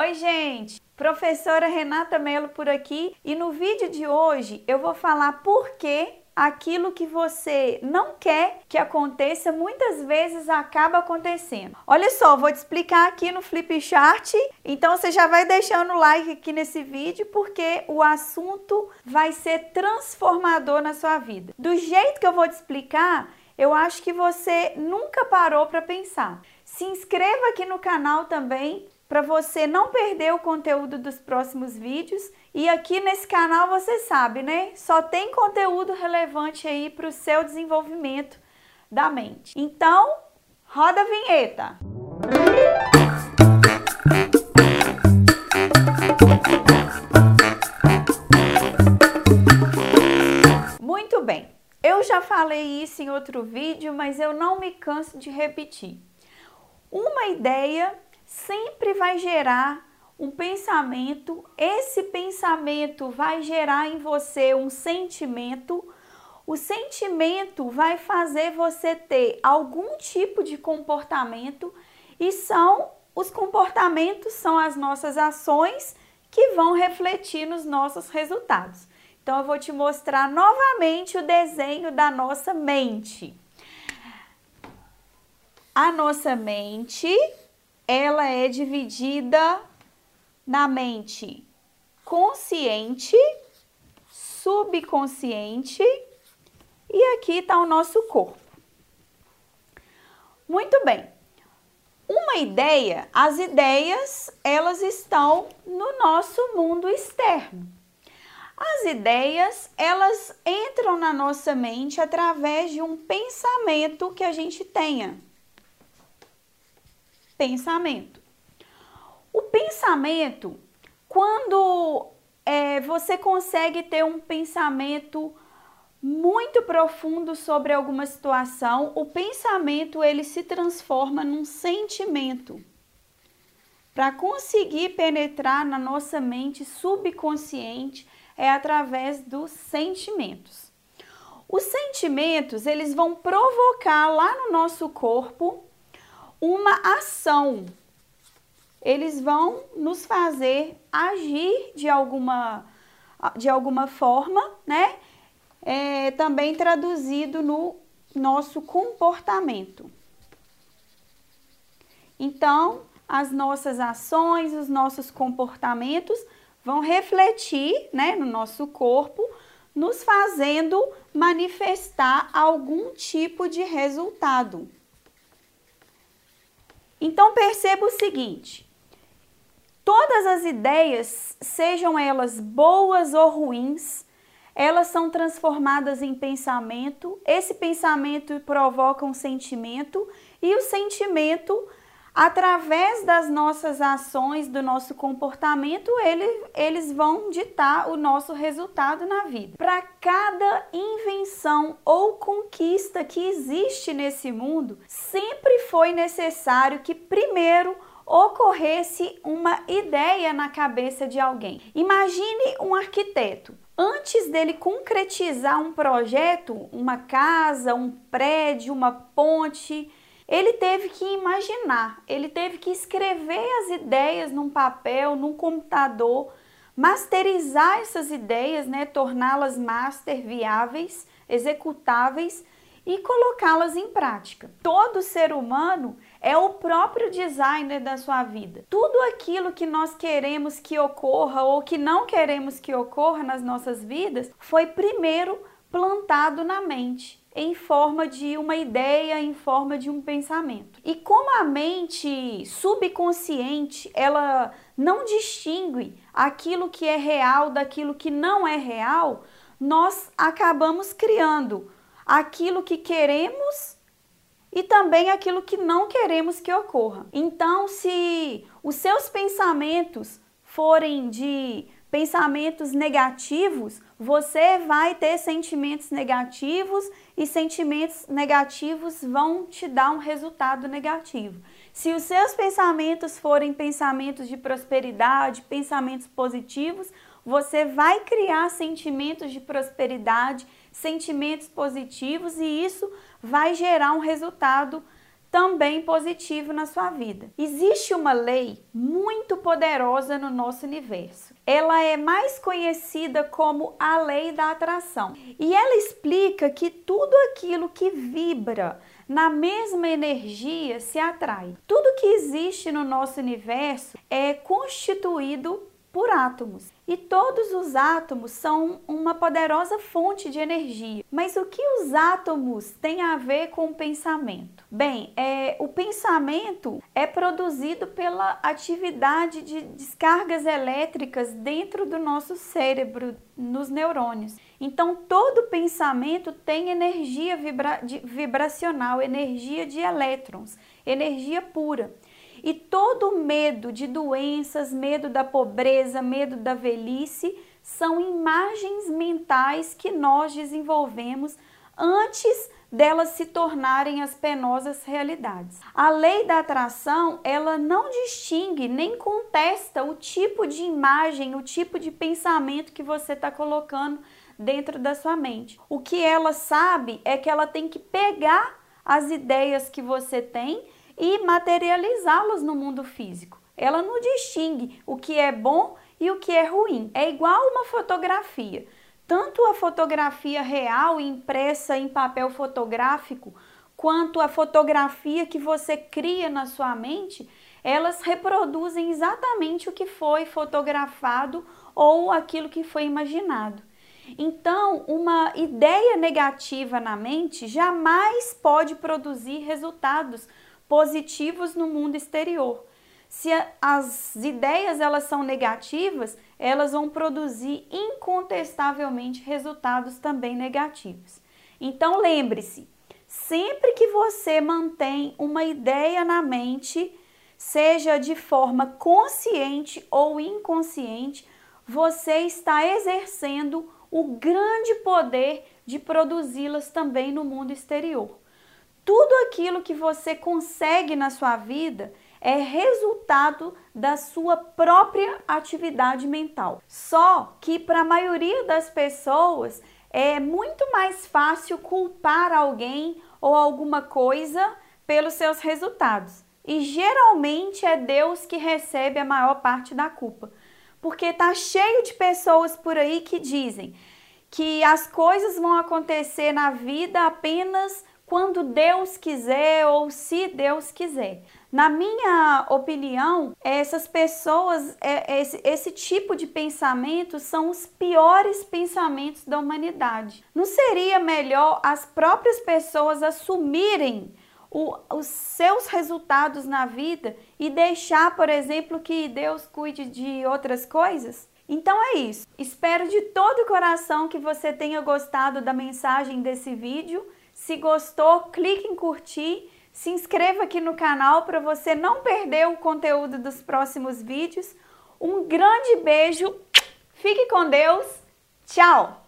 Oi, gente! Professora Renata Melo por aqui e no vídeo de hoje eu vou falar por que aquilo que você não quer que aconteça muitas vezes acaba acontecendo. Olha só, vou te explicar aqui no Flipchart, então você já vai deixando o like aqui nesse vídeo porque o assunto vai ser transformador na sua vida. Do jeito que eu vou te explicar, eu acho que você nunca parou para pensar. Se inscreva aqui no canal também para você não perder o conteúdo dos próximos vídeos. E aqui nesse canal você sabe, né? Só tem conteúdo relevante aí para o seu desenvolvimento da mente. Então, roda a vinheta! Muito bem, eu já falei isso em outro vídeo, mas eu não me canso de repetir. Uma ideia sempre vai gerar um pensamento, esse pensamento vai gerar em você um sentimento, o sentimento vai fazer você ter algum tipo de comportamento e são os comportamentos são as nossas ações que vão refletir nos nossos resultados. Então eu vou te mostrar novamente o desenho da nossa mente. A nossa mente ela é dividida na mente consciente, subconsciente e aqui está o nosso corpo. Muito bem. Uma ideia, as ideias, elas estão no nosso mundo externo. As ideias, elas entram na nossa mente através de um pensamento que a gente tenha pensamento. O pensamento, quando é, você consegue ter um pensamento muito profundo sobre alguma situação, o pensamento ele se transforma num sentimento. Para conseguir penetrar na nossa mente subconsciente é através dos sentimentos. Os sentimentos, eles vão provocar lá no nosso corpo uma ação. Eles vão nos fazer agir de alguma, de alguma forma, né? É, também traduzido no nosso comportamento. Então, as nossas ações, os nossos comportamentos vão refletir né, no nosso corpo, nos fazendo manifestar algum tipo de resultado. Então perceba o seguinte: todas as ideias, sejam elas boas ou ruins, elas são transformadas em pensamento, esse pensamento provoca um sentimento e o sentimento através das nossas ações, do nosso comportamento, ele, eles vão ditar o nosso resultado na vida. Para cada invenção ou conquista que existe nesse mundo, sempre foi necessário que primeiro ocorresse uma ideia na cabeça de alguém. Imagine um arquiteto. Antes dele concretizar um projeto, uma casa, um prédio, uma ponte, ele teve que imaginar, ele teve que escrever as ideias num papel, num computador, masterizar essas ideias, né, torná-las master viáveis, executáveis e colocá-las em prática. Todo ser humano é o próprio designer da sua vida. Tudo aquilo que nós queremos que ocorra ou que não queremos que ocorra nas nossas vidas foi primeiro plantado na mente em forma de uma ideia, em forma de um pensamento. E como a mente subconsciente, ela não distingue aquilo que é real daquilo que não é real, nós acabamos criando aquilo que queremos e também aquilo que não queremos que ocorra. Então, se os seus pensamentos forem de pensamentos negativos, você vai ter sentimentos negativos e sentimentos negativos vão te dar um resultado negativo. Se os seus pensamentos forem pensamentos de prosperidade, pensamentos positivos, você vai criar sentimentos de prosperidade, sentimentos positivos e isso vai gerar um resultado também positivo na sua vida. Existe uma lei muito poderosa no nosso universo. Ela é mais conhecida como a lei da atração. E ela explica que tudo aquilo que vibra na mesma energia se atrai. Tudo que existe no nosso universo é constituído por átomos. E todos os átomos são uma poderosa fonte de energia. Mas o que os átomos têm a ver com o pensamento? Bem, é, o pensamento é produzido pela atividade de descargas elétricas dentro do nosso cérebro, nos neurônios. Então, todo pensamento tem energia vibra vibracional, energia de elétrons, energia pura. E todo medo de doenças, medo da pobreza, medo da velhice, são imagens mentais que nós desenvolvemos antes delas se tornarem as penosas realidades. A lei da atração, ela não distingue nem contesta o tipo de imagem, o tipo de pensamento que você está colocando dentro da sua mente. O que ela sabe é que ela tem que pegar as ideias que você tem e materializá-las no mundo físico. Ela não distingue o que é bom e o que é ruim. É igual uma fotografia. Tanto a fotografia real impressa em papel fotográfico, quanto a fotografia que você cria na sua mente, elas reproduzem exatamente o que foi fotografado ou aquilo que foi imaginado. Então, uma ideia negativa na mente jamais pode produzir resultados positivos no mundo exterior. Se as ideias elas são negativas, elas vão produzir incontestavelmente resultados também negativos. Então lembre-se, sempre que você mantém uma ideia na mente, seja de forma consciente ou inconsciente, você está exercendo o grande poder de produzi-las também no mundo exterior. Tudo aquilo que você consegue na sua vida é resultado da sua própria atividade mental. Só que para a maioria das pessoas é muito mais fácil culpar alguém ou alguma coisa pelos seus resultados. E geralmente é Deus que recebe a maior parte da culpa. Porque tá cheio de pessoas por aí que dizem que as coisas vão acontecer na vida apenas quando Deus quiser ou se Deus quiser. Na minha opinião, essas pessoas, é, esse, esse tipo de pensamento são os piores pensamentos da humanidade. Não seria melhor as próprias pessoas assumirem o, os seus resultados na vida e deixar, por exemplo, que Deus cuide de outras coisas? Então é isso. Espero de todo o coração que você tenha gostado da mensagem desse vídeo. Se gostou, clique em curtir, se inscreva aqui no canal para você não perder o conteúdo dos próximos vídeos. Um grande beijo, fique com Deus, tchau!